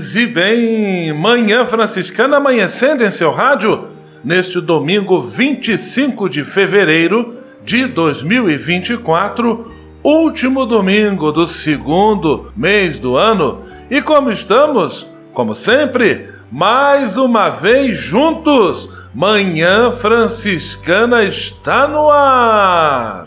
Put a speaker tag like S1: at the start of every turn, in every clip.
S1: Paz e bem, Manhã Franciscana amanhecendo em seu rádio neste domingo 25 de fevereiro de 2024, último domingo do segundo mês do ano. E como estamos? Como sempre, mais uma vez juntos, Manhã Franciscana está no ar.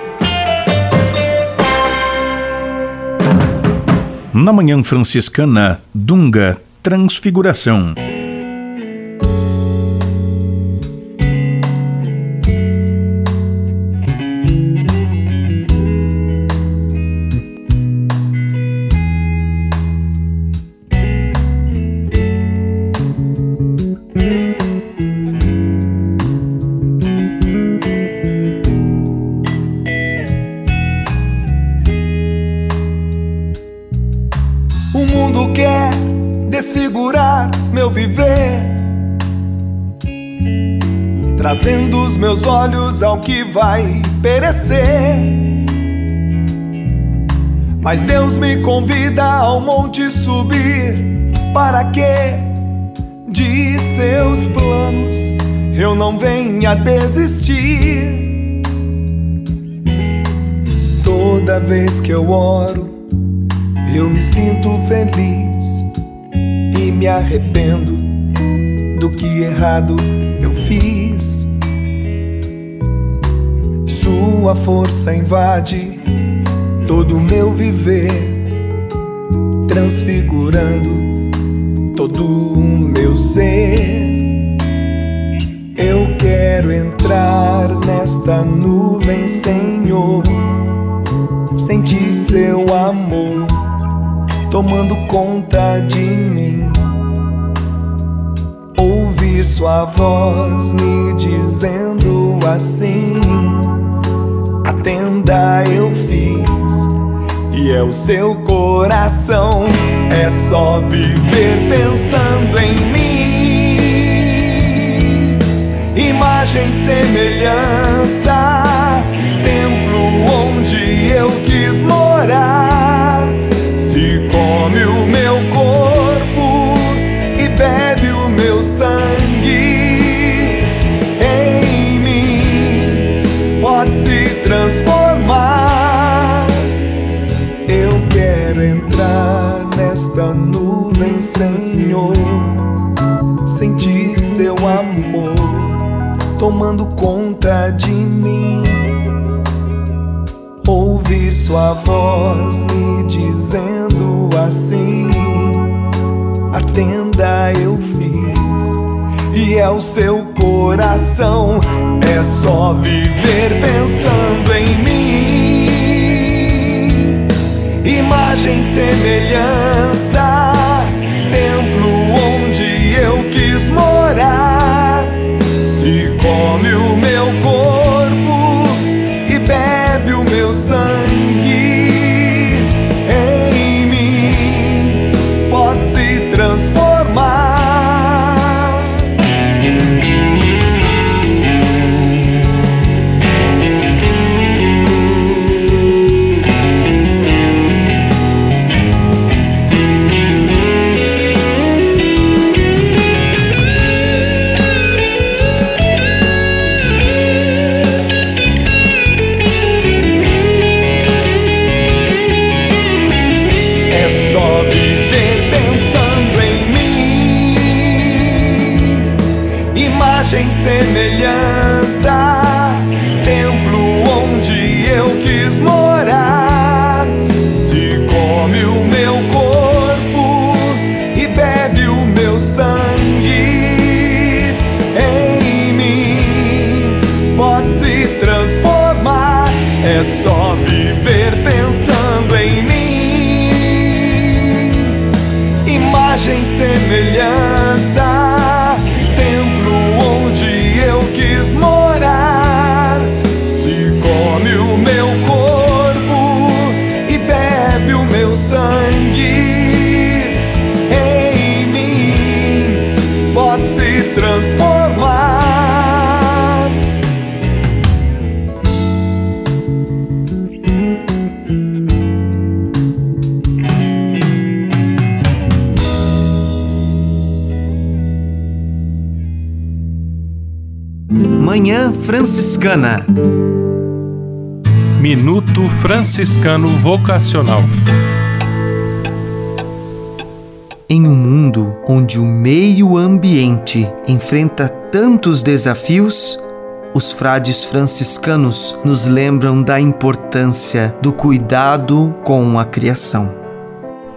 S2: Na Manhã Franciscana, Dunga, Transfiguração.
S3: Ao que vai perecer. Mas Deus me convida ao monte subir, para que de seus planos eu não venha desistir. Toda vez que eu oro, eu me sinto feliz e me arrependo do que errado eu fiz. Sua força invade todo o meu viver, transfigurando todo o meu ser. Eu quero entrar nesta nuvem, Senhor, sentir seu amor tomando conta de mim. Ouvir sua voz me dizendo assim: tenda eu fiz, e é o seu coração. É só viver pensando em mim. Imagem, semelhança, templo onde eu quis morar nuvem, Senhor, sentir seu amor tomando conta de mim ouvir sua voz me dizendo assim: a tenda eu fiz. E é o seu coração, é só viver pensando em mim. Imagem, semelhança, eu quis
S1: Franciscano Vocacional.
S4: Em um mundo onde o meio ambiente enfrenta tantos desafios, os frades franciscanos nos lembram da importância do cuidado com a criação.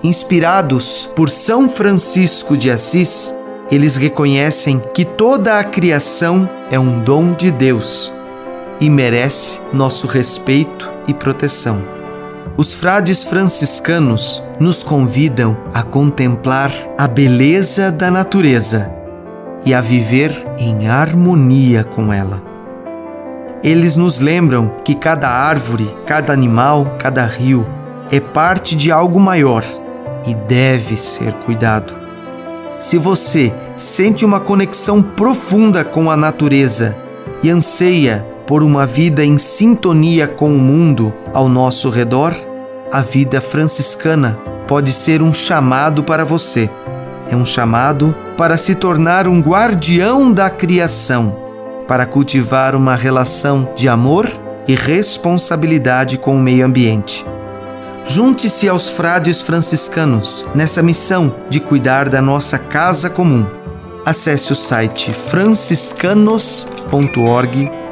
S4: Inspirados por São Francisco de Assis, eles reconhecem que toda a criação é um dom de Deus e merece nosso respeito e proteção. Os frades franciscanos nos convidam a contemplar a beleza da natureza e a viver em harmonia com ela. Eles nos lembram que cada árvore, cada animal, cada rio é parte de algo maior e deve ser cuidado. Se você sente uma conexão profunda com a natureza e anseia por uma vida em sintonia com o mundo ao nosso redor, a vida franciscana pode ser um chamado para você. É um chamado para se tornar um guardião da criação, para cultivar uma relação de amor e responsabilidade com o meio ambiente. Junte-se aos frades franciscanos nessa missão de cuidar da nossa casa comum. Acesse o site franciscanos.org.br.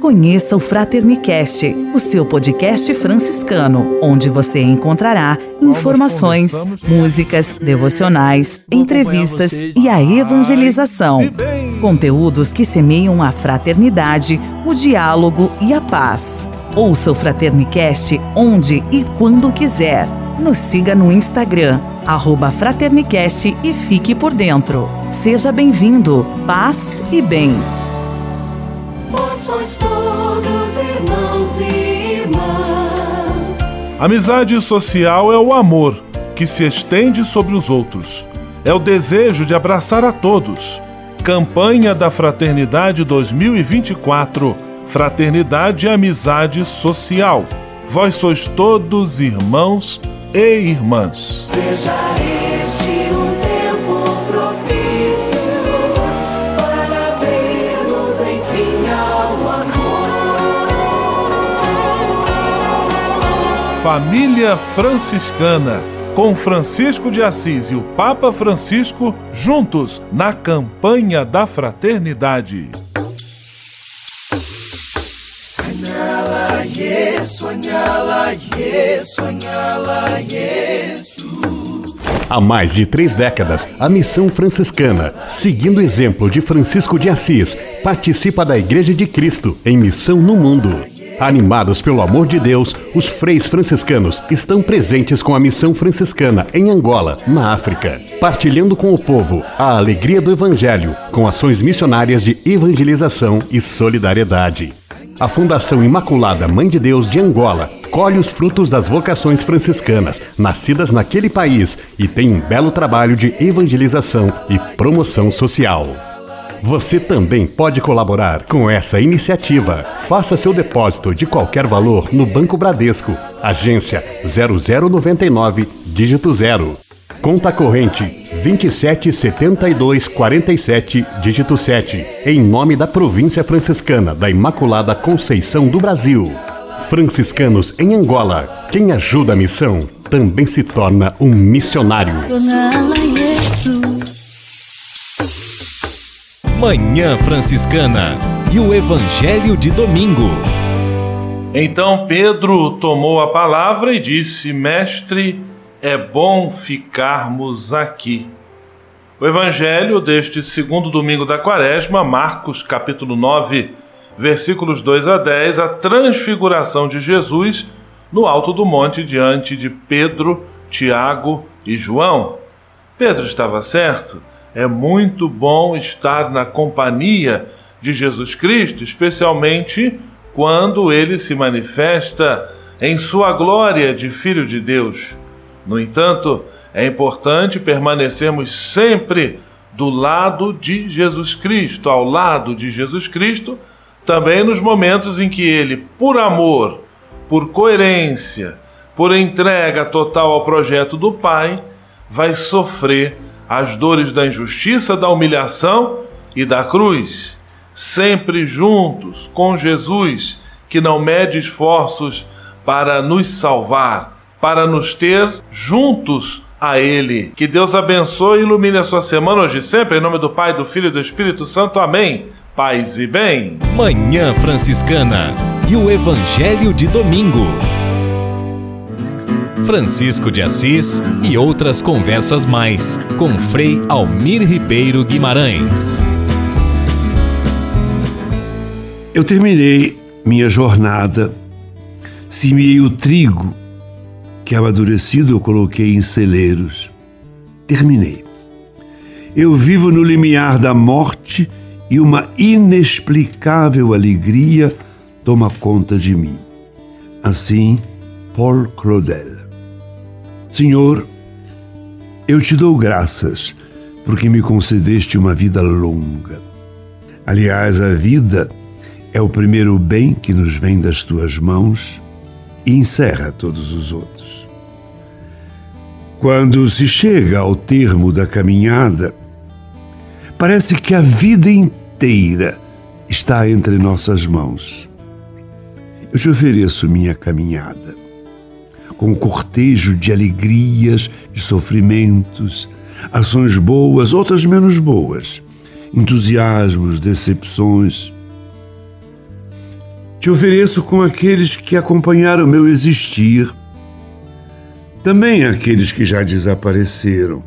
S5: Conheça o Fraternicast, o seu podcast franciscano, onde você encontrará informações, músicas, devocionais, entrevistas e a evangelização. Conteúdos que semeiam a fraternidade, o diálogo e a paz. Ouça o Fraternicast onde e quando quiser. Nos siga no Instagram, arroba Fraternicast e fique por dentro. Seja bem-vindo, paz e bem.
S6: Sois todos irmãos e irmãs.
S1: Amizade social é o amor que se estende sobre os outros. É o desejo de abraçar a todos. Campanha da Fraternidade 2024 fraternidade e amizade social. Vós sois todos irmãos e irmãs.
S6: Seja
S1: Família Franciscana, com Francisco de Assis e o Papa Francisco juntos na campanha da fraternidade.
S6: Yesu anyala Yesu anyala Yesu
S7: Há mais de três décadas, a missão franciscana, seguindo o exemplo de Francisco de Assis, participa da Igreja de Cristo em missão no mundo. Animados pelo amor de Deus, os freis franciscanos estão presentes com a missão franciscana em Angola, na África, partilhando com o povo a alegria do Evangelho, com ações missionárias de evangelização e solidariedade. A Fundação Imaculada Mãe de Deus de Angola colhe os frutos das vocações franciscanas nascidas naquele país e tem um belo trabalho de evangelização e promoção social. Você também pode colaborar com essa iniciativa. Faça seu depósito de qualquer valor no Banco Bradesco, agência 0099, dígito 0. Conta corrente 277247, dígito 7, em nome da Província Franciscana da Imaculada Conceição do Brasil. Franciscanos em Angola. Quem ajuda a missão também se torna um missionário.
S8: Manhã Franciscana e o Evangelho de Domingo.
S1: Então Pedro tomou a palavra e disse: Mestre, é bom ficarmos aqui. O Evangelho deste segundo domingo da Quaresma, Marcos capítulo 9, versículos 2 a 10, a transfiguração de Jesus no alto do monte diante de Pedro, Tiago e João. Pedro estava certo. É muito bom estar na companhia de Jesus Cristo, especialmente quando ele se manifesta em sua glória de Filho de Deus. No entanto, é importante permanecermos sempre do lado de Jesus Cristo, ao lado de Jesus Cristo, também nos momentos em que ele, por amor, por coerência, por entrega total ao projeto do Pai, vai sofrer as dores da injustiça, da humilhação e da cruz, sempre juntos com Jesus, que não mede esforços para nos salvar, para nos ter juntos a Ele. Que Deus abençoe e ilumine a sua semana hoje e sempre, em nome do Pai, do Filho e do Espírito Santo. Amém. Paz e bem.
S8: Manhã Franciscana e o Evangelho de Domingo. Francisco de Assis e outras conversas mais com Frei Almir Ribeiro Guimarães.
S9: Eu terminei minha jornada, semeei o trigo que amadurecido eu coloquei em celeiros. Terminei. Eu vivo no limiar da morte e uma inexplicável alegria toma conta de mim. Assim, Paul Claudel. Senhor, eu te dou graças porque me concedeste uma vida longa. Aliás, a vida é o primeiro bem que nos vem das tuas mãos e encerra todos os outros. Quando se chega ao termo da caminhada, parece que a vida inteira está entre nossas mãos. Eu te ofereço minha caminhada, com cortejo de alegrias, de sofrimentos, ações boas, outras menos boas, entusiasmos, decepções. Te ofereço com aqueles que acompanharam meu existir, também aqueles que já desapareceram,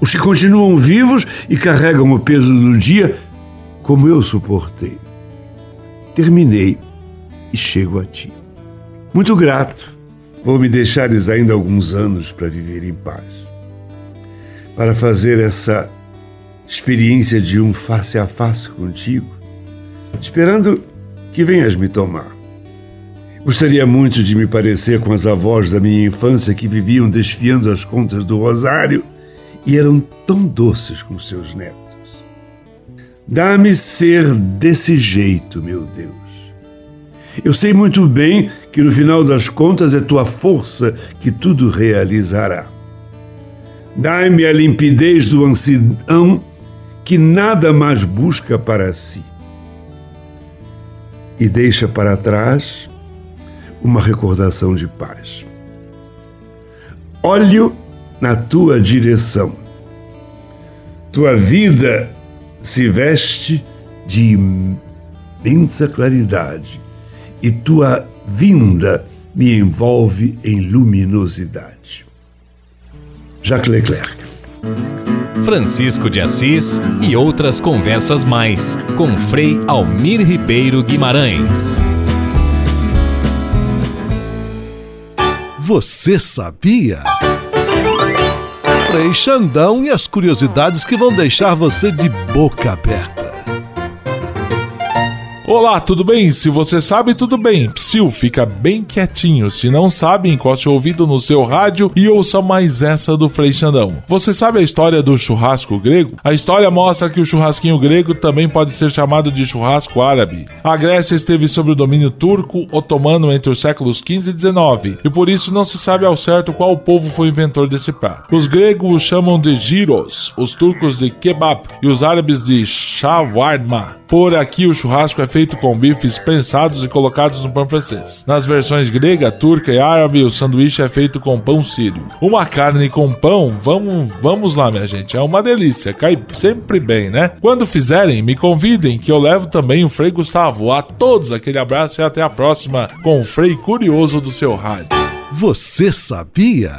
S9: os que continuam vivos e carregam o peso do dia, como eu suportei. Terminei e chego a ti. Muito grato, vou me deixares ainda alguns anos para viver em paz, para fazer essa experiência de um face a face contigo, esperando que venhas me tomar. Gostaria muito de me parecer com as avós da minha infância que viviam desfiando as contas do rosário e eram tão doces com seus netos. Dá-me ser desse jeito, meu Deus. Eu sei muito bem que no final das contas é tua força que tudo realizará. Dai-me a limpidez do ancião que nada mais busca para si. E deixa para trás uma recordação de paz. Olho na tua direção. Tua vida se veste de imensa claridade e tua vinda me envolve em luminosidade. Jacques Leclerc.
S8: Francisco de Assis e outras conversas mais com Frei Almir Ribeiro Guimarães.
S10: Você sabia? Frei Xandão e as curiosidades que vão deixar você de boca aberta.
S11: Olá, tudo bem? Se você sabe, tudo bem. Psiu, fica bem quietinho. Se não sabe, encoste o ouvido no seu rádio e ouça mais essa do Frei Xandão. Você sabe a história do churrasco grego? A história mostra que o churrasquinho grego também pode ser chamado de churrasco árabe. A Grécia esteve sob o domínio turco otomano entre os séculos 15 e 19 e por isso não se sabe ao certo qual povo foi o inventor desse prato. Os gregos o chamam de gyros, os turcos de kebab e os árabes de shawarma. Por aqui o churrasco é feito com bifes prensados e colocados no pão francês. Nas versões grega, turca e árabe, o sanduíche é feito com pão sírio. Uma carne com pão, vamos, vamos lá, minha gente, é uma delícia, cai sempre bem, né? Quando fizerem, me convidem que eu levo também o Frei Gustavo. A todos aquele abraço e até a próxima com o Frei Curioso do seu rádio.
S10: Você sabia?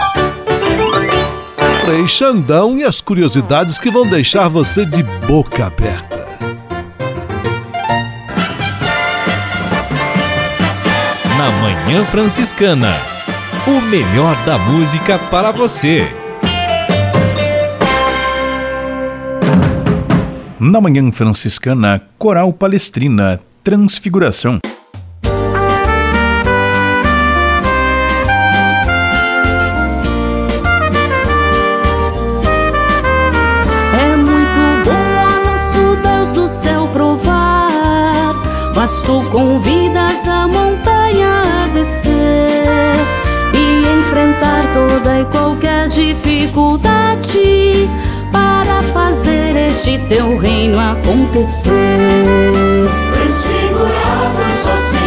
S10: Frei Xandão e as curiosidades que vão deixar você de boca aberta.
S8: Na Manhã Franciscana. O melhor da música para você.
S12: Na Manhã Franciscana, Coral Palestrina, Transfiguração.
S13: É muito bom a nosso Convidas a descer e enfrentar toda e qualquer dificuldade para fazer este teu reino acontecer.
S6: Transfigurados, ó Senhor,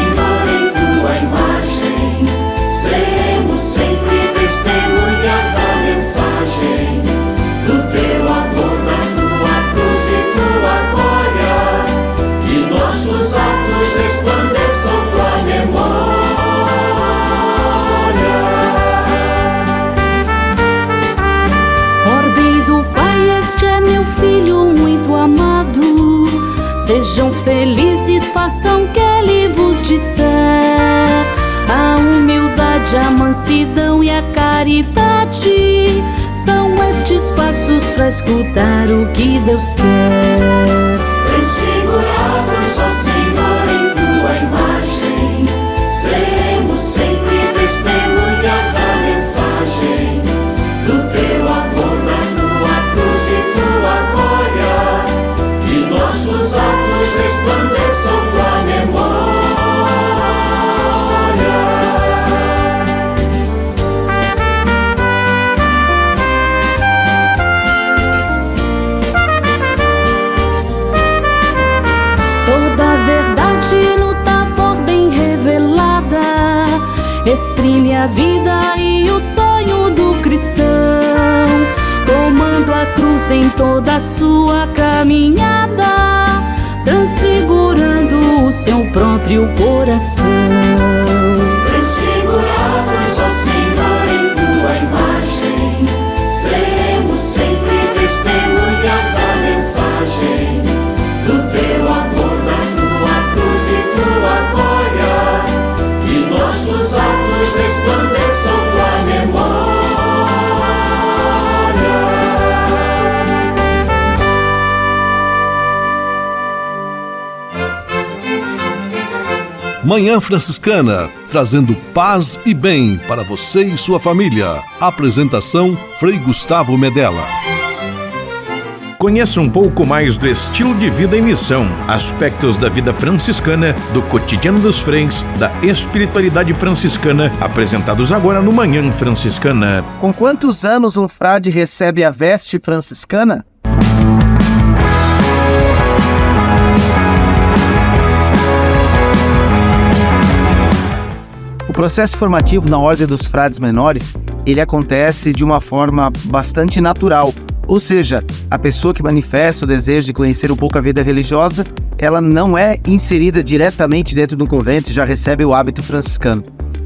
S13: humildade, a mansidão e a caridade são estes passos para escutar o que Deus quer. Exprime a vida e o sonho do cristão, tomando a cruz em toda a sua caminhada, transfigurando o seu próprio coração.
S10: Manhã Franciscana, trazendo paz e bem para você e sua família. Apresentação Frei Gustavo Medella.
S12: Conheça um pouco mais do estilo de vida e missão, aspectos da vida franciscana, do cotidiano dos freis, da espiritualidade franciscana, apresentados agora no Manhã Franciscana.
S4: Com quantos anos um frade recebe a veste franciscana? Processo formativo na Ordem dos Frades Menores, ele acontece de uma forma bastante natural, ou seja, a pessoa que manifesta o desejo de conhecer um pouco a vida religiosa, ela não é inserida diretamente dentro do convento e já recebe o hábito franciscano.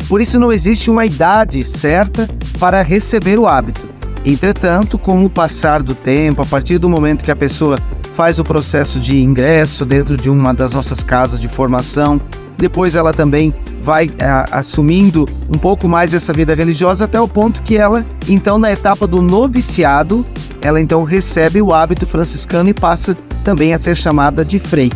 S4: Por isso não existe uma idade certa para receber o hábito. Entretanto, com o passar do tempo, a partir do momento que a pessoa faz o processo de ingresso dentro de uma das nossas casas de formação, depois ela também vai a, assumindo um pouco mais essa vida religiosa até o ponto que ela, então, na etapa do noviciado, ela então recebe o hábito franciscano e passa também a ser chamada de frei.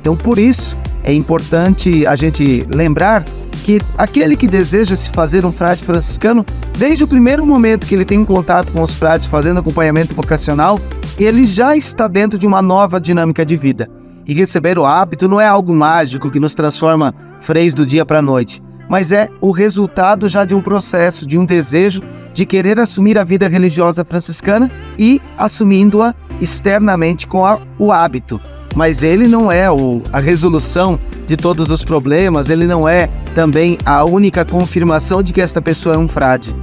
S4: Então, por isso, é importante a gente lembrar que aquele que deseja se fazer um frade franciscano, desde o primeiro momento que ele tem contato com os frades fazendo acompanhamento vocacional, ele já está dentro de uma nova dinâmica de vida. E receber o hábito não é algo mágico que nos transforma freis do dia para a noite, mas é o resultado já de um processo, de um desejo de querer assumir a vida religiosa franciscana e assumindo-a externamente com a, o hábito. Mas ele não é o, a resolução de todos os problemas, ele não é também a única confirmação de que esta pessoa é um frade.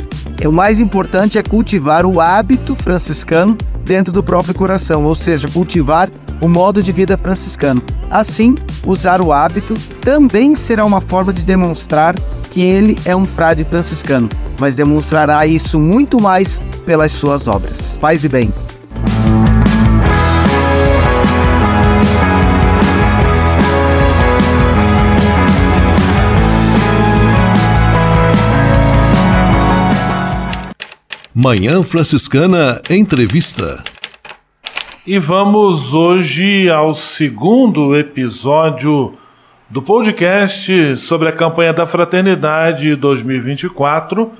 S4: É, o mais importante é cultivar o hábito franciscano dentro do próprio coração, ou seja, cultivar o modo de vida franciscano. Assim, usar o hábito também será uma forma de demonstrar que ele é um frade franciscano, mas demonstrará isso muito mais pelas suas obras. Paz e bem.
S10: Manhã Franciscana Entrevista.
S1: E vamos hoje ao segundo episódio do podcast sobre a campanha da Fraternidade 2024,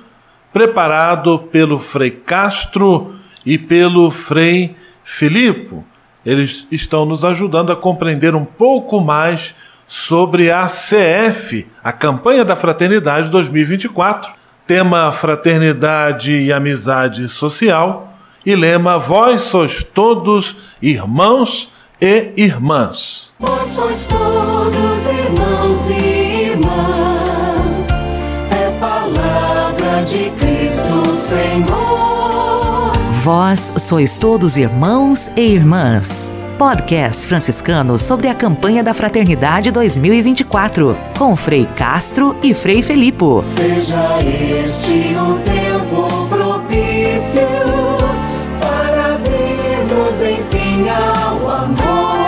S1: preparado pelo Frei Castro e pelo Frei Filipe. Eles estão nos ajudando a compreender um pouco mais sobre a CF, a campanha da Fraternidade 2024, tema Fraternidade e Amizade Social, e lema Vós sois todos irmãos e irmãs.
S6: Vós sois todos irmãos e irmãs, é palavra de Cristo Senhor.
S5: Vós sois todos irmãos e irmãs. Podcast franciscano sobre a campanha da Fraternidade 2024, com Frei Castro e Frei Felipe.
S6: Seja este um tempo propício para abrir-nos enfim ao amor.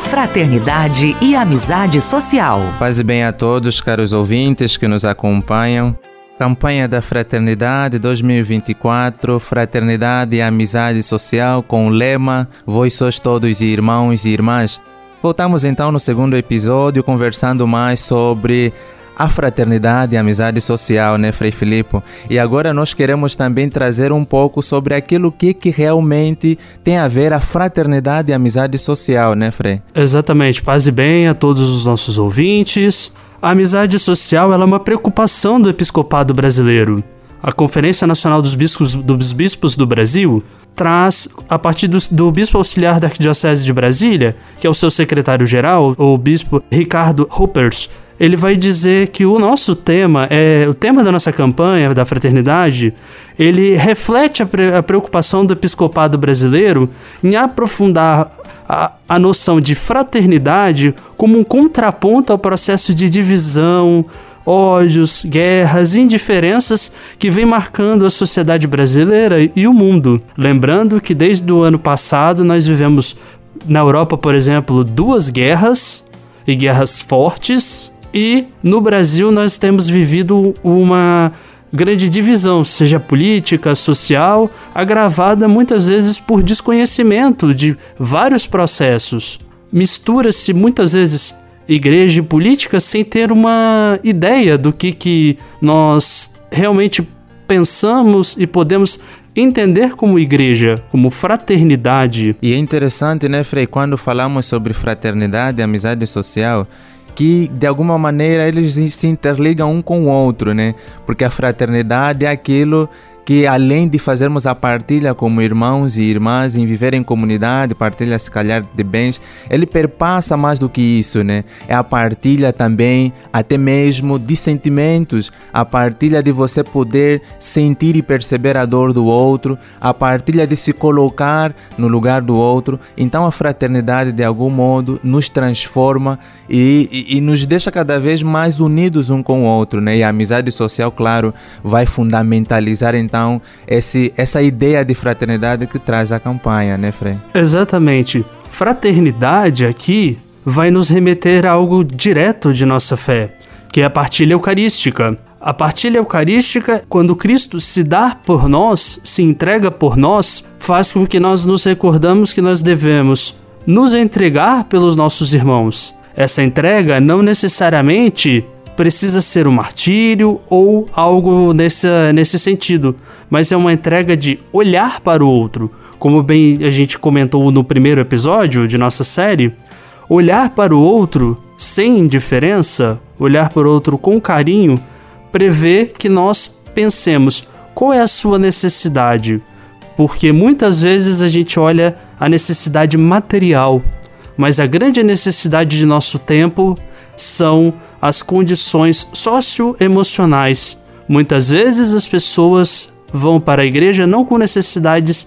S5: Fraternidade e amizade social.
S14: Paz e bem a todos, caros ouvintes que nos acompanham. Campanha da Fraternidade 2024, Fraternidade e Amizade Social com o lema Vós sois todos irmãos e irmãs. Voltamos então no segundo episódio conversando mais sobre a fraternidade e amizade social, né, Frei Filipe? E agora nós queremos também trazer um pouco sobre aquilo que, que realmente tem a ver a fraternidade e amizade social, né, Frei?
S15: Exatamente. Paz e bem a todos os nossos ouvintes. A amizade social é uma preocupação do episcopado brasileiro. A Conferência Nacional dos Bispos, dos Bispos do Brasil traz, a partir do, do, Bispo Auxiliar da Arquidiocese de Brasília, que é o seu secretário-geral, o Bispo Ricardo Ruppers, ele vai dizer que o nosso tema, é o tema da nossa campanha da fraternidade, ele reflete a, pre, a preocupação do episcopado brasileiro em aprofundar a, a noção de fraternidade como um contraponto ao processo de divisão, ódios, guerras e indiferenças que vem marcando a sociedade brasileira e o mundo. Lembrando que desde o ano passado nós vivemos na Europa, por exemplo, duas guerras e guerras fortes, e no Brasil nós temos vivido uma grande divisão, seja política, social, agravada muitas vezes por desconhecimento de vários processos. Mistura-se muitas vezes igreja e política sem ter uma ideia do que, que nós realmente pensamos e podemos entender como igreja, como fraternidade.
S14: E é interessante, né, Frei, quando falamos sobre fraternidade e amizade social, que de alguma maneira eles se interligam um com o outro, né? Porque a fraternidade é aquilo que além de fazermos a partilha como irmãos e irmãs, em viver em comunidade, partilha se calhar de bens, ele perpassa mais do que isso, né? É a partilha também, até mesmo de sentimentos, a partilha de você poder sentir e perceber a dor do outro, a partilha de se colocar no lugar do outro. Então a fraternidade de algum modo nos transforma e, e, e nos deixa cada vez mais unidos um com o outro, né? E a amizade social, claro, vai fundamentalizar então então esse, essa ideia de fraternidade que traz a campanha, né, Frei?
S15: Exatamente. Fraternidade aqui vai nos remeter a algo direto de nossa fé, que é a partilha eucarística. A partilha eucarística, quando Cristo se dá por nós, se entrega por nós, faz com que nós nos recordamos que nós devemos nos entregar pelos nossos irmãos. Essa entrega não necessariamente precisa ser um martírio ou algo nesse, nesse sentido, mas é uma entrega de olhar para o outro. Como bem a gente comentou no primeiro episódio de nossa série, olhar para o outro sem indiferença, olhar para o outro com carinho, prevê que nós pensemos qual é a sua necessidade. Porque muitas vezes a gente olha a necessidade material, mas a grande necessidade de nosso tempo são as condições socioemocionais. Muitas vezes as pessoas vão para a igreja não com necessidades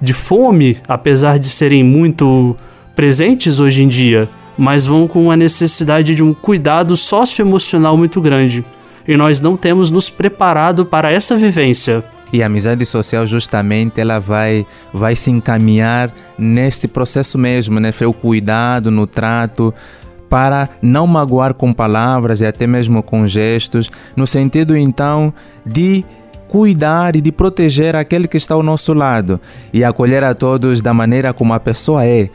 S15: de fome, apesar de serem muito presentes hoje em dia, mas vão com a necessidade de um cuidado socioemocional muito grande e nós não temos nos preparado para essa vivência.
S14: E a amizade social justamente ela vai vai se encaminhar neste processo mesmo, né? O cuidado no trato para não magoar com palavras e até mesmo com gestos, no sentido então de cuidar e de proteger aquele que está ao nosso lado e acolher a todos da maneira como a pessoa é,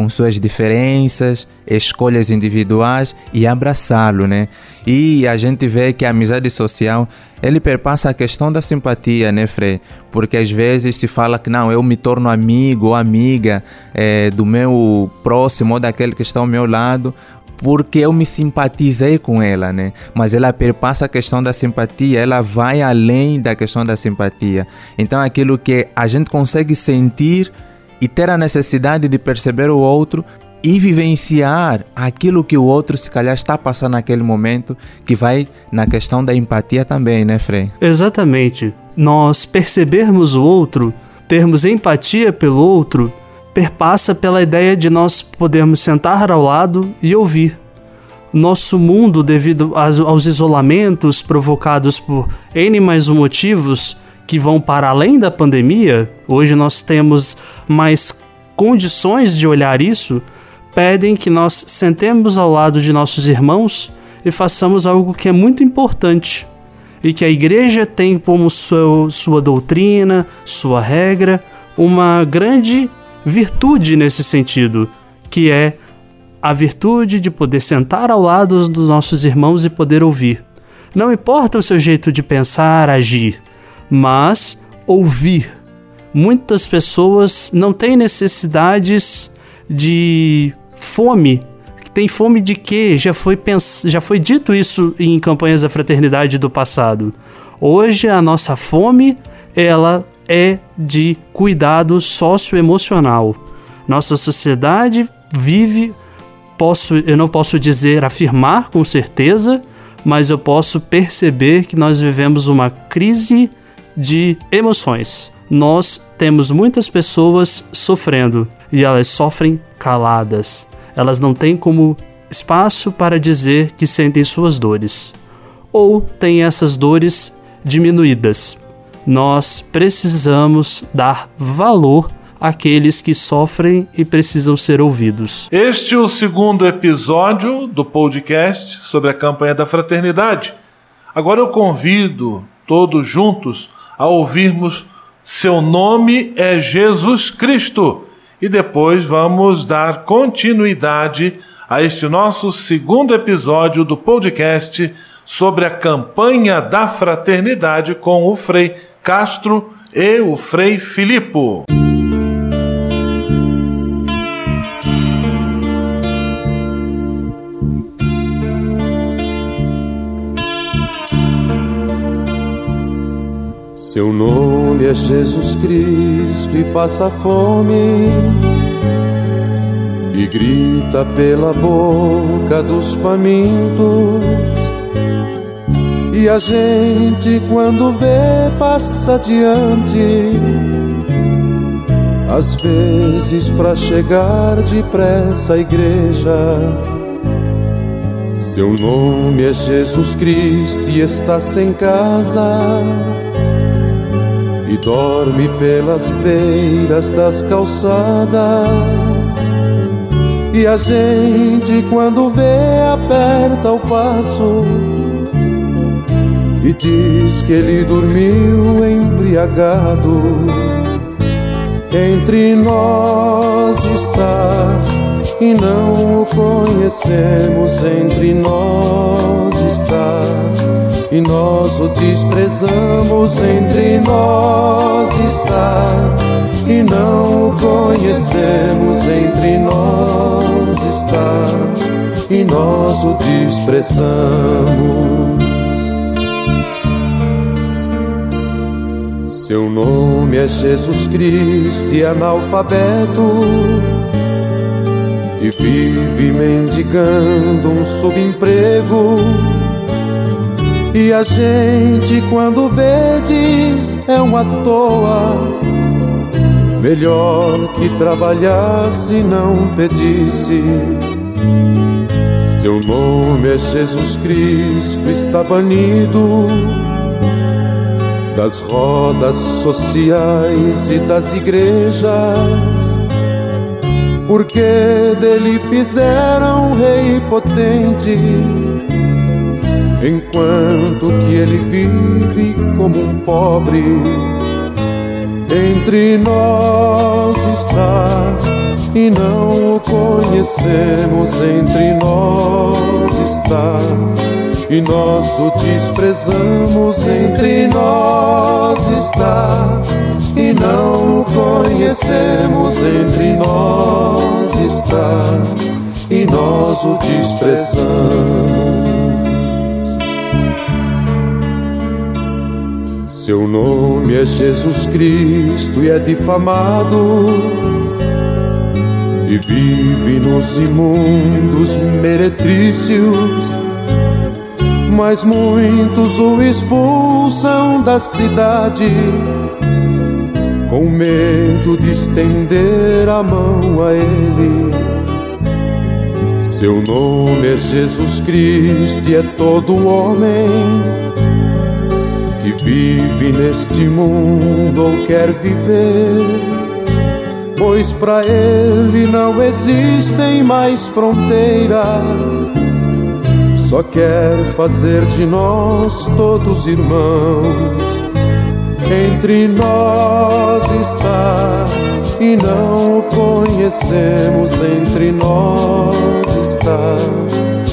S14: com suas diferenças, escolhas individuais e abraçá-lo, né? E a gente vê que a amizade social, ele perpassa a questão da simpatia, né, Frei? Porque às vezes se fala que não, eu me torno amigo ou amiga é, do meu próximo ou daquele que está ao meu lado, porque eu me simpatizei com ela, né? Mas ela perpassa a questão da simpatia, ela vai além da questão da simpatia. Então aquilo que a gente consegue sentir e ter a necessidade de perceber o outro e vivenciar aquilo que o outro se calhar está passando naquele momento, que vai na questão da empatia também, né, Frei?
S15: Exatamente. Nós percebermos o outro, termos empatia pelo outro, perpassa pela ideia de nós podermos sentar ao lado e ouvir. Nosso mundo, devido aos isolamentos provocados por N mais motivos, que vão para além da pandemia, hoje nós temos mais condições de olhar isso, pedem que nós sentemos ao lado de nossos irmãos e façamos algo que é muito importante e que a igreja tem como seu, sua doutrina, sua regra, uma grande virtude nesse sentido, que é a virtude de poder sentar ao lado dos nossos irmãos e poder ouvir. Não importa o seu jeito de pensar, agir, mas ouvir. Muitas pessoas não têm necessidades de fome. Tem fome de quê? Já foi, pens... Já foi dito isso em campanhas da fraternidade do passado. Hoje a nossa fome, ela é de cuidado socioemocional. Nossa sociedade vive, posso, eu não posso dizer afirmar com certeza, mas eu posso perceber que nós vivemos uma crise de emoções. Nós temos muitas pessoas sofrendo e elas sofrem caladas. Elas não têm como espaço para dizer que sentem suas dores ou têm essas dores diminuídas. Nós precisamos dar valor àqueles que sofrem e precisam ser ouvidos.
S1: Este é o segundo episódio do podcast sobre a campanha da fraternidade. Agora eu convido todos juntos a ouvirmos Seu nome é Jesus Cristo. E depois vamos dar continuidade a este nosso segundo episódio do podcast sobre a campanha da fraternidade com o Frei Castro e o Frei Filipe.
S16: Seu nome é Jesus Cristo e passa fome e grita pela boca dos famintos. E a gente, quando vê, passa adiante. Às vezes, para chegar depressa à igreja. Seu nome é Jesus Cristo e está sem casa e dorme pelas beiras das calçadas. E a gente, quando vê, aperta o passo e diz que ele dormiu embriagado. Entre nós está e não o conhecemos, entre nós está e nós o desprezamos, entre nós está e não o conhecemos, entre nós está e nós o desprezamos. Seu nome é Jesus Cristo e analfabeto e vive mendigando um subemprego. E a gente, quando vê, diz é um à toa. Melhor que trabalhasse não pedisse. Seu nome é Jesus Cristo, está banido das rodas sociais e das igrejas, porque dele fizeram um rei potente, enquanto que ele vive como um pobre. Entre nós está e não o conhecemos, entre nós está e nós o desprezamos. Entre nós está e não o conhecemos. Entre nós está e nós o desprezamos. Seu nome é Jesus Cristo e é difamado. E vive nos imundos meretrícios. Mas muitos o expulsam da cidade, com medo de estender a mão a ele. Seu nome é Jesus Cristo e é todo homem que vive neste mundo ou quer viver, pois para ele não existem mais fronteiras só quer fazer de nós todos irmãos. Entre nós está e não o conhecemos. Entre nós está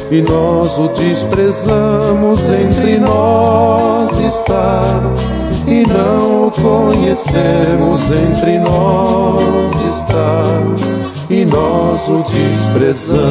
S16: e nós o desprezamos. Entre nós está e não o conhecemos. Entre nós está e nós o desprezamos.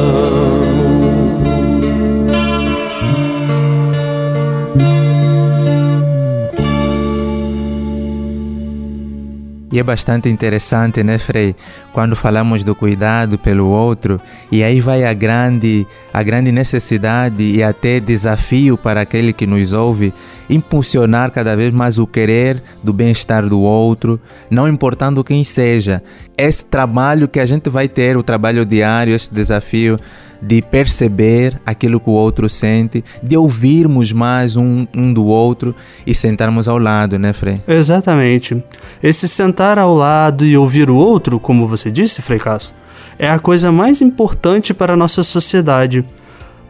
S14: E é bastante interessante, né, Frei, quando falamos do cuidado pelo outro, e aí vai a grande, a grande necessidade e até desafio para aquele que nos ouve, impulsionar cada vez mais o querer do bem-estar do outro, não importando quem seja. Esse trabalho que a gente vai ter, o trabalho diário, esse desafio de perceber aquilo que o outro sente, de ouvirmos mais um, um do outro e sentarmos ao lado, né, Frei?
S15: Exatamente. Esse sentar ao lado e ouvir o outro, como você disse, Frei Castro, é a coisa mais importante para a nossa sociedade.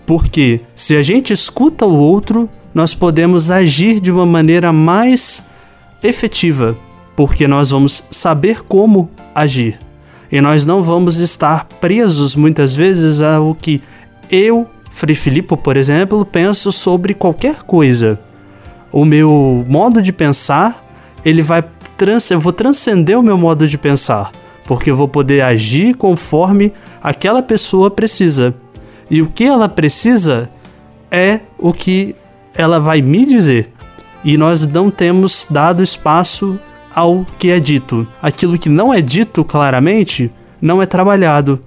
S15: Porque se a gente escuta o outro, nós podemos agir de uma maneira mais efetiva, porque nós vamos saber como agir. E nós não vamos estar presos muitas vezes ao que eu, Frei Filipe, por exemplo, penso sobre qualquer coisa. O meu modo de pensar, ele vai trans eu vou transcender o meu modo de pensar, porque eu vou poder agir conforme aquela pessoa precisa. E o que ela precisa é o que ela vai me dizer. E nós não temos dado espaço ao que é dito. Aquilo que não é dito claramente não é trabalhado.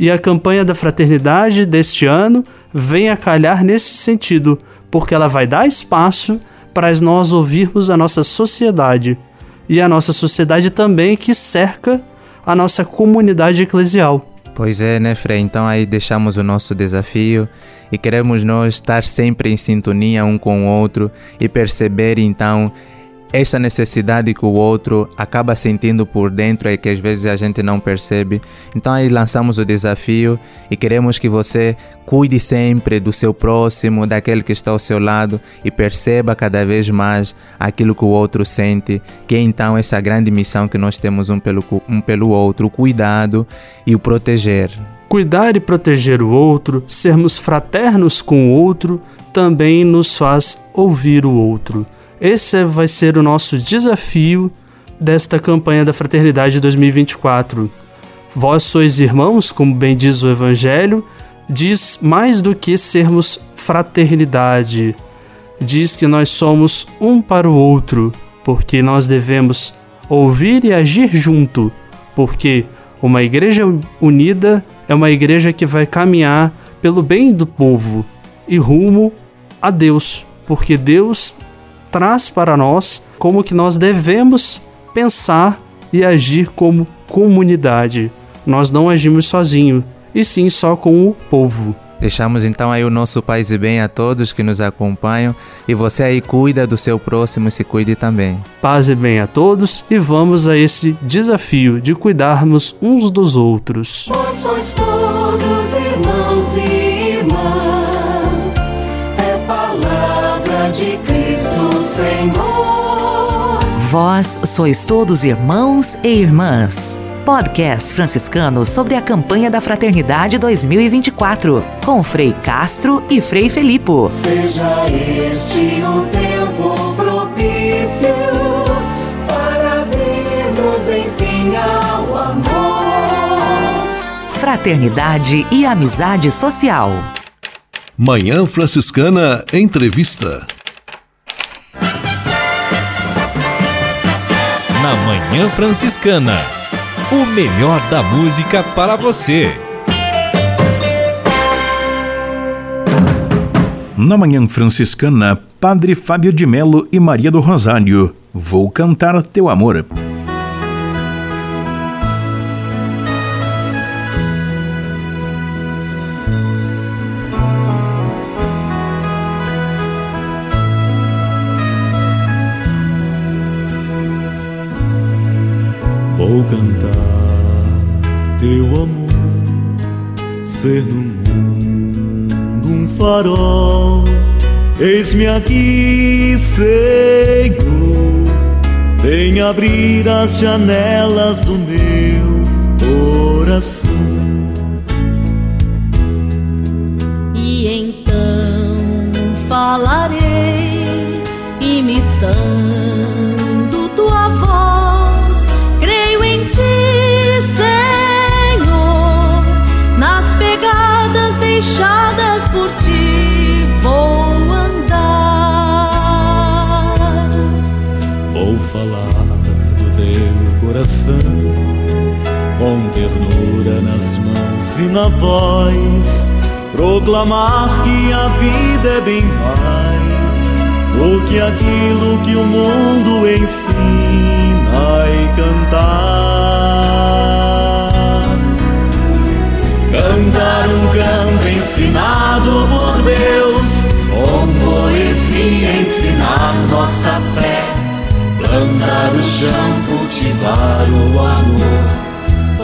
S15: E a campanha da fraternidade deste ano vem a calhar nesse sentido, porque ela vai dar espaço para nós ouvirmos a nossa sociedade e a nossa sociedade também que cerca a nossa comunidade eclesial.
S14: Pois é, né, Frei? Então aí deixamos o nosso desafio e queremos nós estar sempre em sintonia um com o outro e perceber então essa necessidade que o outro acaba sentindo por dentro e que às vezes a gente não percebe. Então aí lançamos o desafio e queremos que você cuide sempre do seu próximo, daquele que está ao seu lado e perceba cada vez mais aquilo que o outro sente, que é então essa grande missão que nós temos um pelo, um pelo outro, o cuidado e o proteger.
S15: Cuidar e proteger o outro, sermos fraternos com o outro, também nos faz ouvir o outro. Esse vai ser o nosso desafio desta campanha da Fraternidade 2024. Vós sois irmãos, como bem diz o Evangelho, diz mais do que sermos fraternidade. Diz que nós somos um para o outro, porque nós devemos ouvir e agir junto, porque uma igreja unida é uma igreja que vai caminhar pelo bem do povo e rumo a Deus, porque Deus traz para nós como que nós devemos pensar e agir como comunidade. Nós não agimos sozinho, e sim só com o povo.
S14: Deixamos então aí o nosso paz e bem a todos que nos acompanham e você aí cuida do seu próximo e se cuide também.
S15: Paz e bem a todos e vamos a esse desafio de cuidarmos uns dos outros.
S6: Vós sois todos irmãos e irmãs.
S5: Podcast franciscano sobre a campanha da Fraternidade 2024, com Frei Castro e Frei Felipe.
S6: Seja este um tempo propício para abrir-nos enfim ao amor.
S5: Fraternidade e amizade social.
S10: Manhã Franciscana Entrevista.
S8: Na Manhã Franciscana. O melhor da música para você.
S2: Na Manhã Franciscana, Padre Fábio de Melo e Maria do Rosário. Vou cantar teu amor.
S17: Vou cantar teu amor, ser no mundo um farol. Eis-me aqui, Senhor, vem abrir as janelas do meu coração.
S13: E então falarei, imitando
S17: coração, com ternura nas mãos e na voz, proclamar que a vida é bem mais do que aquilo que o mundo ensina e cantar. Cantar um canto ensinado por Deus, com poesia ensinar nossa fé plantar o chão, cultivar o amor,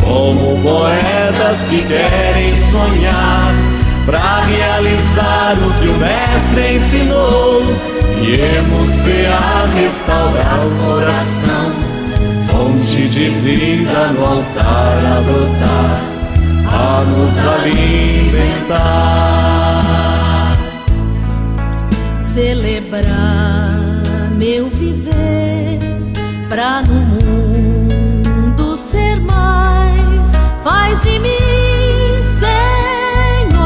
S17: como poetas que querem sonhar, para realizar o que o Mestre ensinou. Viemos a restaurar o coração, fonte de vida no altar a brotar, a nos alimentar.
S13: celebrar meu viver pra no mundo ser mais faz de mim Senhor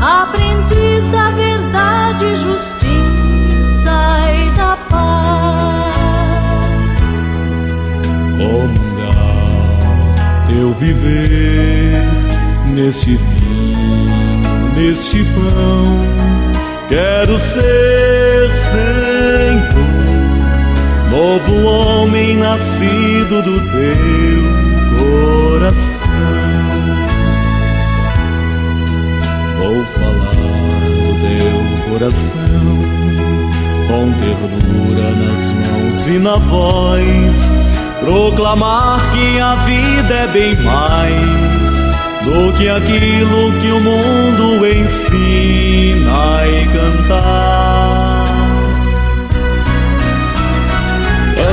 S13: aprendiz da verdade justiça e da paz
S17: comungar teu viver neste vinho, neste pão. Quero ser, nascido do teu coração. Vou falar do teu coração, com ternura nas mãos e na voz, proclamar que a vida é bem mais do que aquilo que o mundo ensina e cantar.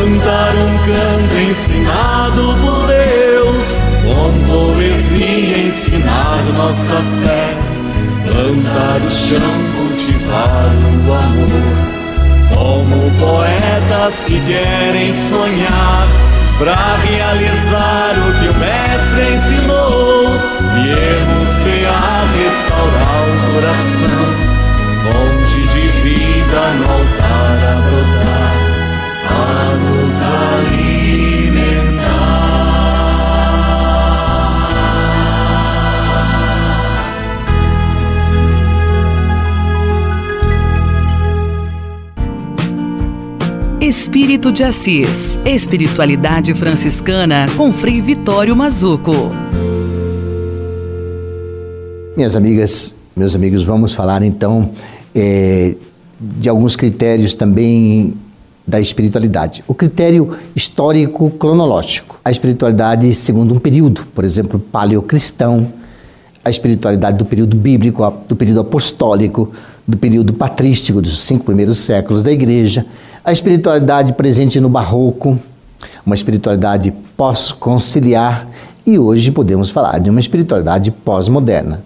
S17: Cantar um canto ensinado por Deus, com poesia ensinar nossa fé, plantar o chão, cultivar o amor. Como poetas que querem sonhar para realizar o que o Mestre ensinou, viemos se a restaurar o coração, fonte de vida no altar a brotar,
S5: Espírito de Assis. Espiritualidade franciscana com Frei Vitório Mazuco.
S18: Minhas amigas, meus amigos, vamos falar então é, de alguns critérios também da espiritualidade. O critério histórico cronológico. A espiritualidade segundo um período, por exemplo, paleocristão, a espiritualidade do período bíblico, do período apostólico, do período patrístico dos cinco primeiros séculos da igreja, a espiritualidade presente no barroco, uma espiritualidade pós-conciliar e hoje podemos falar de uma espiritualidade pós-moderna.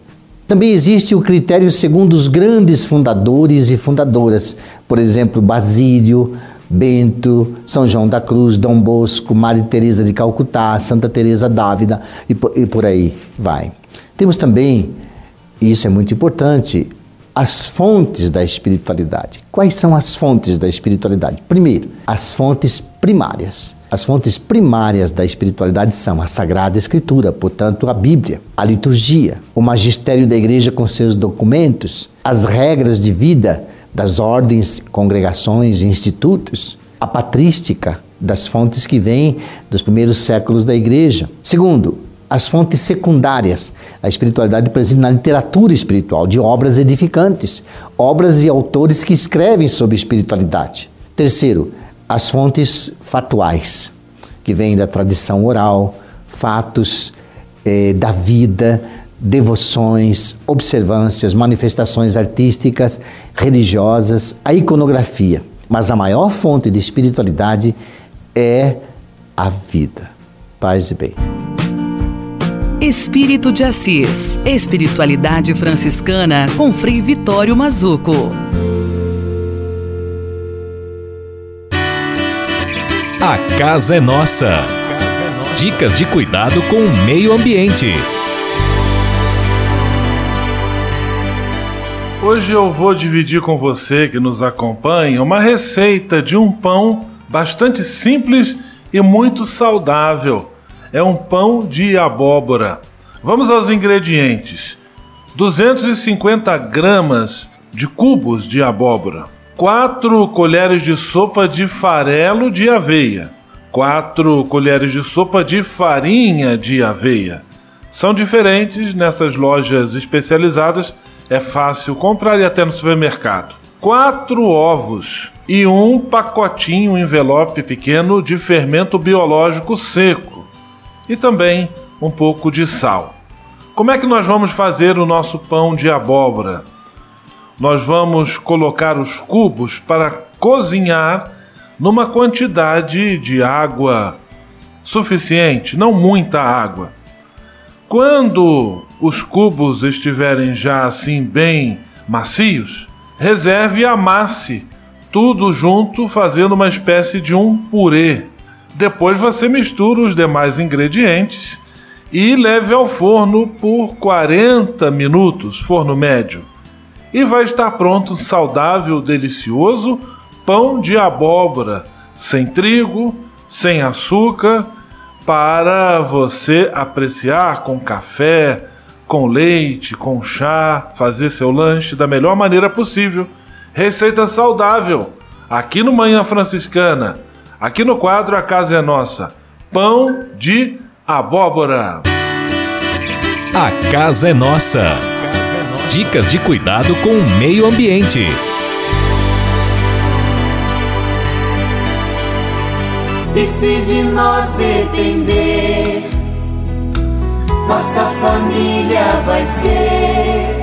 S18: Também existe o critério segundo os grandes fundadores e fundadoras, por exemplo, Basílio, Bento, São João da Cruz, Dom Bosco, Maria Teresa de Calcutá, Santa Teresa d'Ávila e e por aí vai. Temos também, e isso é muito importante, as fontes da espiritualidade. Quais são as fontes da espiritualidade? Primeiro, as fontes primárias. As fontes primárias da espiritualidade são a Sagrada Escritura, portanto, a Bíblia, a liturgia, o magistério da igreja com seus documentos, as regras de vida das ordens, congregações institutos, a patrística das fontes que vêm dos primeiros séculos da igreja. Segundo, as fontes secundárias, a espiritualidade presente na literatura espiritual, de obras edificantes, obras e autores que escrevem sobre espiritualidade. Terceiro, as fontes fatuais, que vêm da tradição oral, fatos eh, da vida, devoções, observâncias, manifestações artísticas, religiosas, a iconografia. Mas a maior fonte de espiritualidade é a vida. Paz e bem.
S5: Espírito de Assis. Espiritualidade franciscana com Frei Vitório Mazuco.
S8: A casa é nossa. Dicas de cuidado com o meio ambiente.
S1: Hoje eu vou dividir com você que nos acompanha uma receita de um pão bastante simples e muito saudável é um pão de abóbora. Vamos aos ingredientes: 250 gramas de cubos de abóbora, 4 colheres de sopa de farelo de aveia, 4 colheres de sopa de farinha de aveia. São diferentes nessas lojas especializadas, é fácil comprar e até no supermercado. 4 ovos e um pacotinho envelope pequeno de fermento biológico seco e também um pouco de sal. Como é que nós vamos fazer o nosso pão de abóbora? Nós vamos colocar os cubos para cozinhar numa quantidade de água suficiente, não muita água. Quando os cubos estiverem já assim bem macios, reserve e amasse tudo junto, fazendo uma espécie de um purê. Depois você mistura os demais ingredientes e leve ao forno por 40 minutos, forno médio. E vai estar pronto um saudável, delicioso pão de abóbora, sem trigo, sem açúcar, para você apreciar com café, com leite, com chá, fazer seu lanche da melhor maneira possível. Receita saudável, aqui no Manhã Franciscana Aqui no quadro A Casa é Nossa. Pão de abóbora.
S8: A Casa é Nossa. Dicas de cuidado com o meio ambiente.
S6: E se de nós depender, nossa família vai ser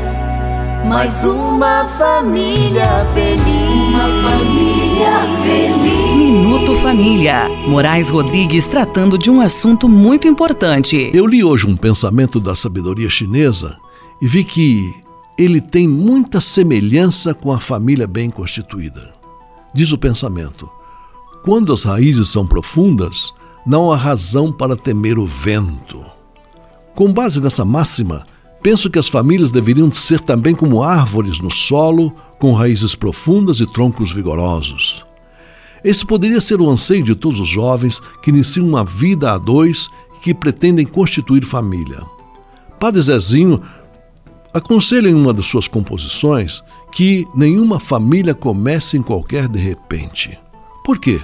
S6: mais uma família feliz. Uma família feliz.
S5: Minuto Família. Moraes Rodrigues tratando de um assunto muito importante.
S10: Eu li hoje um pensamento da sabedoria chinesa e vi que ele tem muita semelhança com a família bem constituída. Diz o pensamento: quando as raízes são profundas, não há razão para temer o vento. Com base nessa máxima, penso que as famílias deveriam ser também como árvores no solo, com raízes profundas e troncos vigorosos. Esse poderia ser o anseio de todos os jovens que iniciam uma vida a dois e que pretendem constituir família. Padre Zezinho aconselha em uma de suas composições que nenhuma família comece em qualquer de repente. Por quê?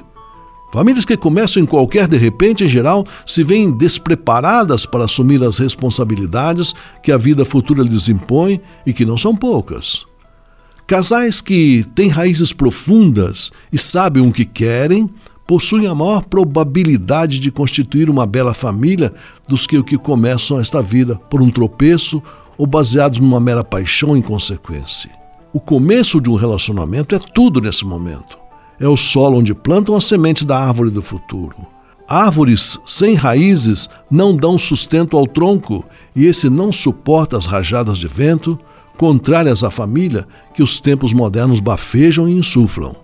S10: Famílias que começam em qualquer de repente, em geral, se veem despreparadas para assumir as responsabilidades que a vida futura lhes impõe e que não são poucas. Casais que têm raízes profundas e sabem o que querem possuem a maior probabilidade de constituir uma bela família dos que o que começam esta vida por um tropeço ou baseados numa mera paixão em consequência. O começo de um relacionamento é tudo nesse momento é o solo onde plantam as sementes da árvore do futuro. Árvores sem raízes não dão sustento ao tronco e esse não suporta as rajadas de vento, contrárias à família que os tempos modernos bafejam e insuflam.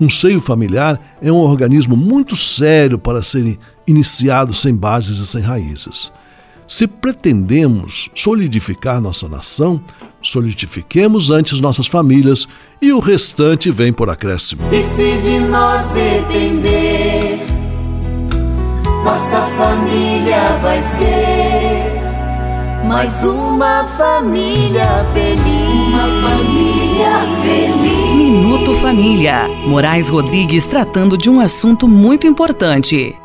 S10: Um seio familiar é um organismo muito sério para ser iniciado sem bases e sem raízes. Se pretendemos solidificar nossa nação, solidifiquemos antes nossas famílias e o restante vem por acréscimo.
S6: E se de nós depender, nossa família vai ser mais uma família feliz. Uma família feliz.
S5: Minuto Família. Moraes Rodrigues tratando de um assunto muito importante.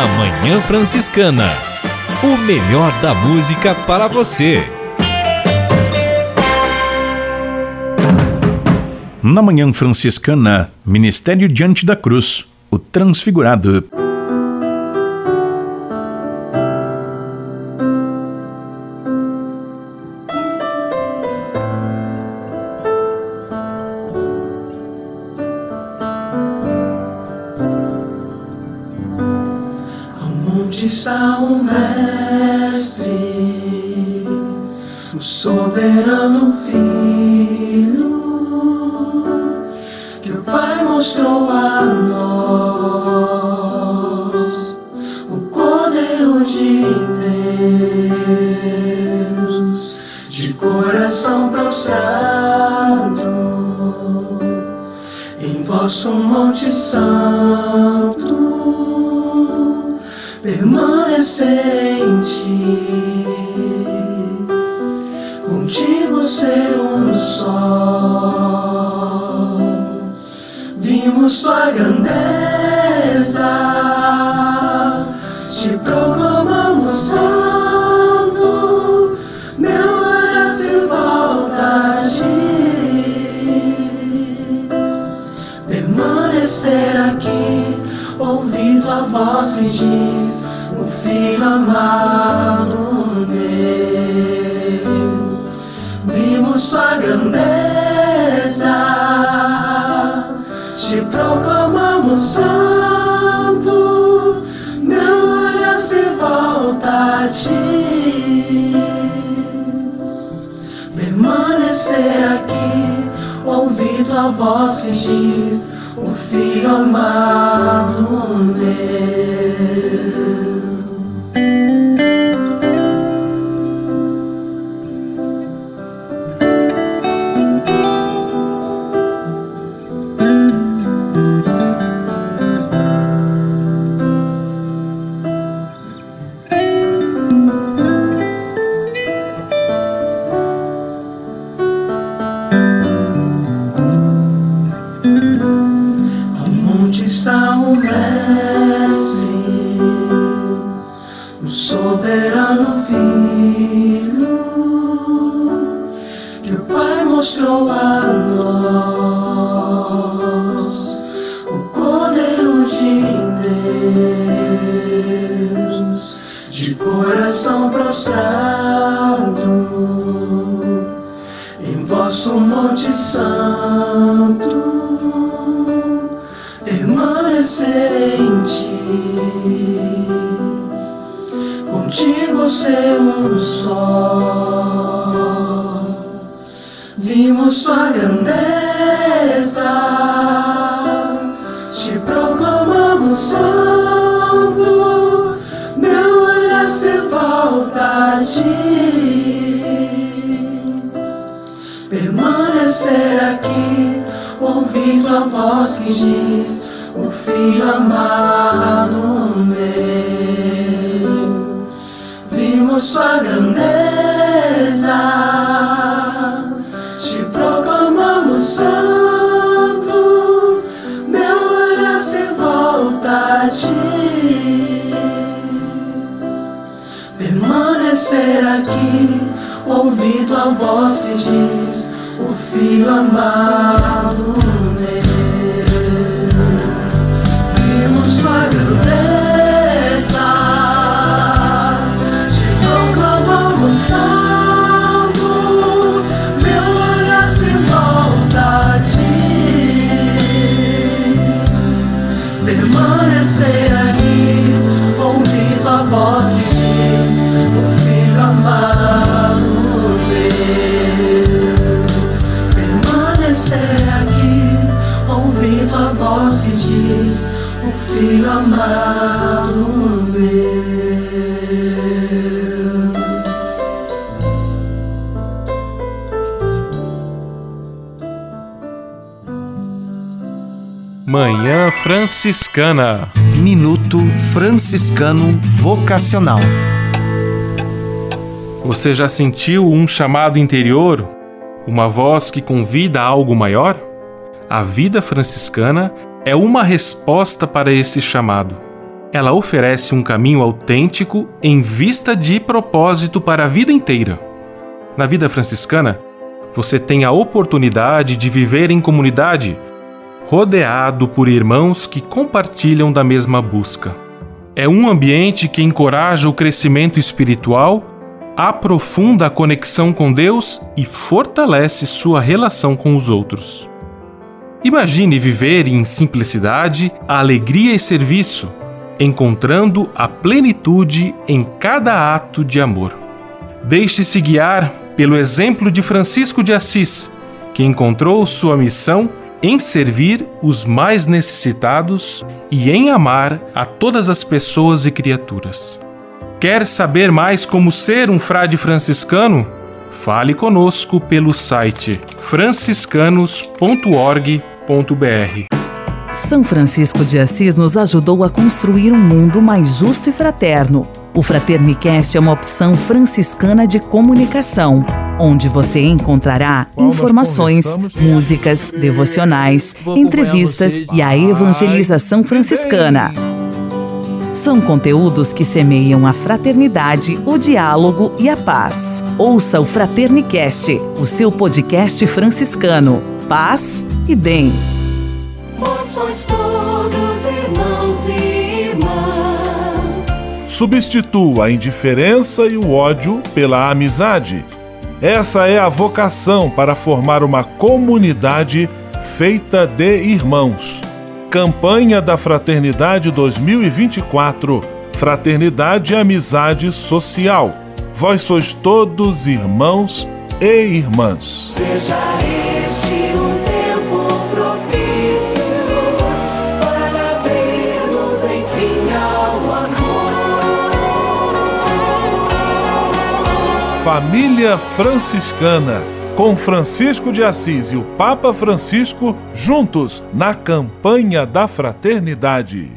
S8: Na Manhã Franciscana. O melhor da música para você.
S2: Na Manhã Franciscana, Ministério Diante da Cruz, o Transfigurado.
S19: Pai permanecer aqui ouvi tua voz e diz: O filho amado meu, vimos tua grandeza, te proclamamos santo, meu olhar se volta a ti. Permanecer aqui, ouvir tua voz que diz: o filho amado meu. Aqui, ouvindo a voz que diz: O filho amado meu. Vimos tua grandeza, te proclamamos santo, meu olhar se volta a ti. Permanecer aqui, ouvindo a voz que diz: O filho
S20: Manhã Franciscana.
S4: Minuto Franciscano Vocacional.
S20: Você já sentiu um chamado interior? Uma voz que convida a algo maior? A vida franciscana é uma resposta para esse chamado. Ela oferece um caminho autêntico em vista de propósito para a vida inteira. Na vida franciscana, você tem a oportunidade de viver em comunidade, rodeado por irmãos que compartilham da mesma busca. É um ambiente que encoraja o crescimento espiritual, aprofunda a conexão com Deus e fortalece sua relação com os outros. Imagine viver em simplicidade, alegria e serviço, encontrando a plenitude em cada ato de amor. Deixe-se guiar pelo exemplo de Francisco de Assis, que encontrou sua missão em servir os mais necessitados e em amar a todas as pessoas e criaturas. Quer saber mais como ser um frade franciscano? Fale conosco pelo site franciscanos.org.br.
S5: São Francisco de Assis nos ajudou a construir um mundo mais justo e fraterno. O Fraternicast é uma opção franciscana de comunicação, onde você encontrará informações, músicas, devocionais, entrevistas e a evangelização franciscana. São conteúdos que semeiam a fraternidade, o diálogo e a paz. Ouça o Fraternicast, o seu podcast franciscano. Paz e bem.
S6: Vós sois todos irmãos e irmãs.
S20: Substitua a indiferença e o ódio pela amizade. Essa é a vocação para formar uma comunidade feita de irmãos. Campanha da Fraternidade 2024. Fraternidade e amizade social. Vós sois todos irmãos e irmãs.
S6: Seja
S20: Família Franciscana, com Francisco de Assis e o Papa Francisco juntos na campanha da fraternidade.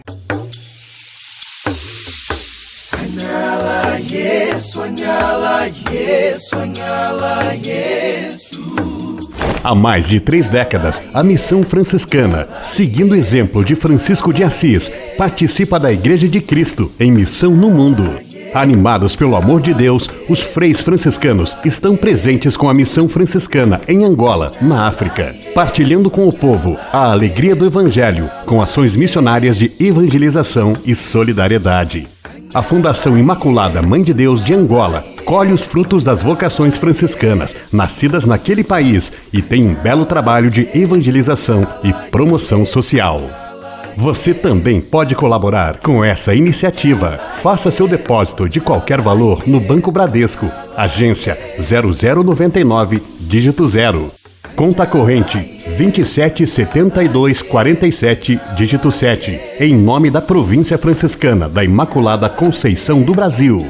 S7: Há mais de três décadas, a missão franciscana, seguindo o exemplo de Francisco de Assis, participa da Igreja de Cristo em missão no mundo. Animados pelo amor de Deus, os freis franciscanos estão presentes com a missão franciscana em Angola, na África, partilhando com o povo a alegria do Evangelho, com ações missionárias de evangelização e solidariedade. A Fundação Imaculada Mãe de Deus de Angola colhe os frutos das vocações franciscanas nascidas naquele país e tem um belo trabalho de evangelização e promoção social. Você também pode colaborar com essa iniciativa. Faça seu depósito de qualquer valor no Banco Bradesco, agência 0099, dígito 0. Conta corrente 277247, dígito 7, em nome da Província Franciscana da Imaculada Conceição do Brasil.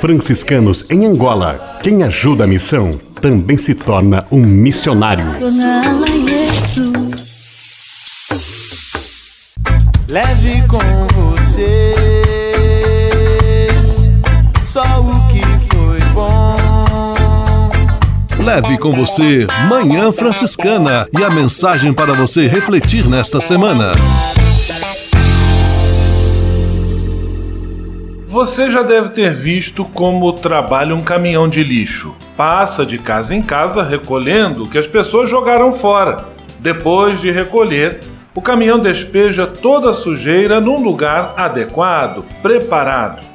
S7: Franciscanos em Angola. Quem ajuda a missão também se torna um missionário.
S21: Leve com você só o que foi bom.
S10: Leve com você Manhã Franciscana e a mensagem para você refletir nesta semana.
S1: Você já deve ter visto como trabalha um caminhão de lixo. Passa de casa em casa recolhendo o que as pessoas jogaram fora. Depois de recolher, o caminhão despeja toda a sujeira num lugar adequado, preparado.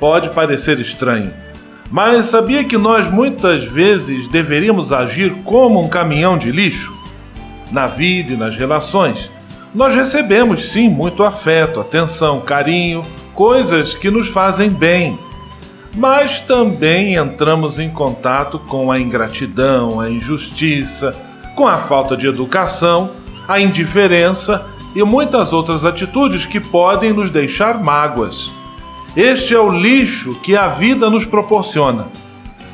S1: Pode parecer estranho, mas sabia que nós muitas vezes deveríamos agir como um caminhão de lixo? Na vida e nas relações, nós recebemos sim muito afeto, atenção, carinho, coisas que nos fazem bem. Mas também entramos em contato com a ingratidão, a injustiça, com a falta de educação a indiferença e muitas outras atitudes que podem nos deixar mágoas. Este é o lixo que a vida nos proporciona.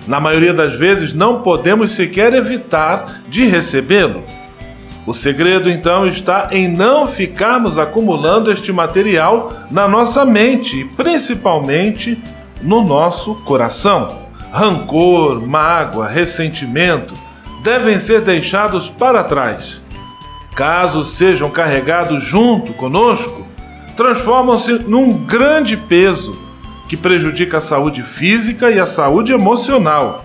S1: Na maioria das vezes, não podemos sequer evitar de recebê-lo. O segredo então está em não ficarmos acumulando este material na nossa mente e principalmente no nosso coração. Rancor, mágoa, ressentimento devem ser deixados para trás caso sejam carregados junto conosco, transformam-se num grande peso que prejudica a saúde física e a saúde emocional.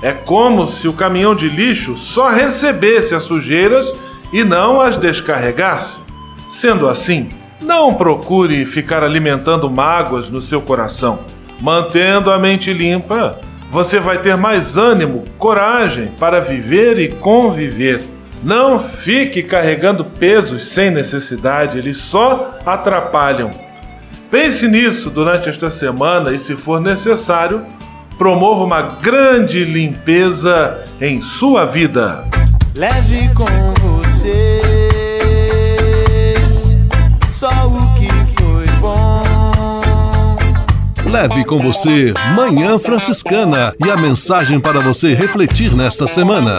S1: É como se o caminhão de lixo só recebesse as sujeiras e não as descarregasse. Sendo assim, não procure ficar alimentando mágoas no seu coração. Mantendo a mente limpa, você vai ter mais ânimo, coragem para viver e conviver. Não fique carregando pesos sem necessidade, eles só atrapalham. Pense nisso durante esta semana e, se for necessário, promova uma grande limpeza em sua vida.
S21: Leve com você só o que foi bom.
S10: Leve com você Manhã Franciscana e a mensagem para você refletir nesta semana.